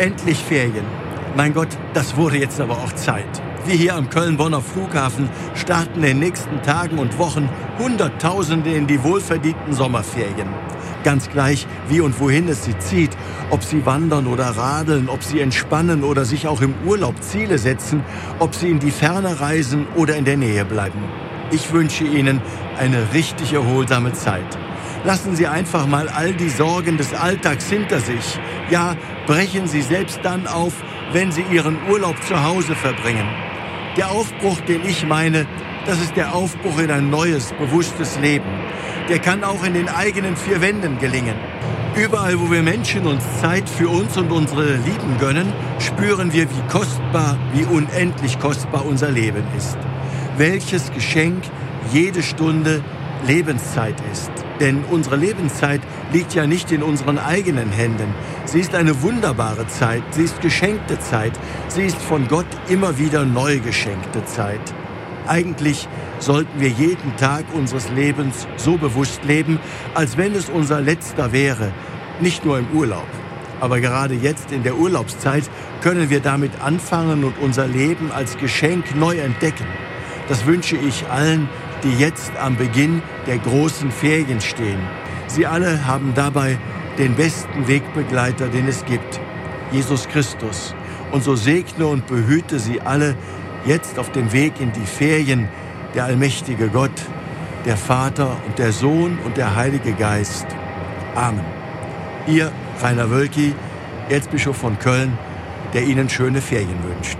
Endlich Ferien. Mein Gott, das wurde jetzt aber auch Zeit. Wir hier am Köln-Bonner Flughafen starten in den nächsten Tagen und Wochen Hunderttausende in die wohlverdienten Sommerferien. Ganz gleich, wie und wohin es sie zieht, ob sie wandern oder radeln, ob sie entspannen oder sich auch im Urlaub Ziele setzen, ob sie in die Ferne reisen oder in der Nähe bleiben. Ich wünsche Ihnen eine richtig erholsame Zeit. Lassen Sie einfach mal all die Sorgen des Alltags hinter sich. Ja, brechen Sie selbst dann auf, wenn Sie Ihren Urlaub zu Hause verbringen. Der Aufbruch, den ich meine, das ist der Aufbruch in ein neues, bewusstes Leben. Der kann auch in den eigenen vier Wänden gelingen. Überall, wo wir Menschen uns Zeit für uns und unsere Lieben gönnen, spüren wir, wie kostbar, wie unendlich kostbar unser Leben ist. Welches Geschenk jede Stunde Lebenszeit ist. Denn unsere Lebenszeit liegt ja nicht in unseren eigenen Händen. Sie ist eine wunderbare Zeit, sie ist geschenkte Zeit, sie ist von Gott immer wieder neu geschenkte Zeit. Eigentlich sollten wir jeden Tag unseres Lebens so bewusst leben, als wenn es unser letzter wäre, nicht nur im Urlaub. Aber gerade jetzt in der Urlaubszeit können wir damit anfangen und unser Leben als Geschenk neu entdecken. Das wünsche ich allen, die jetzt am Beginn der großen Ferien stehen. Sie alle haben dabei den besten Wegbegleiter, den es gibt, Jesus Christus. Und so segne und behüte sie alle jetzt auf dem Weg in die Ferien, der allmächtige Gott, der Vater und der Sohn und der Heilige Geist. Amen. Ihr Rainer Wölki, Erzbischof von Köln, der Ihnen schöne Ferien wünscht.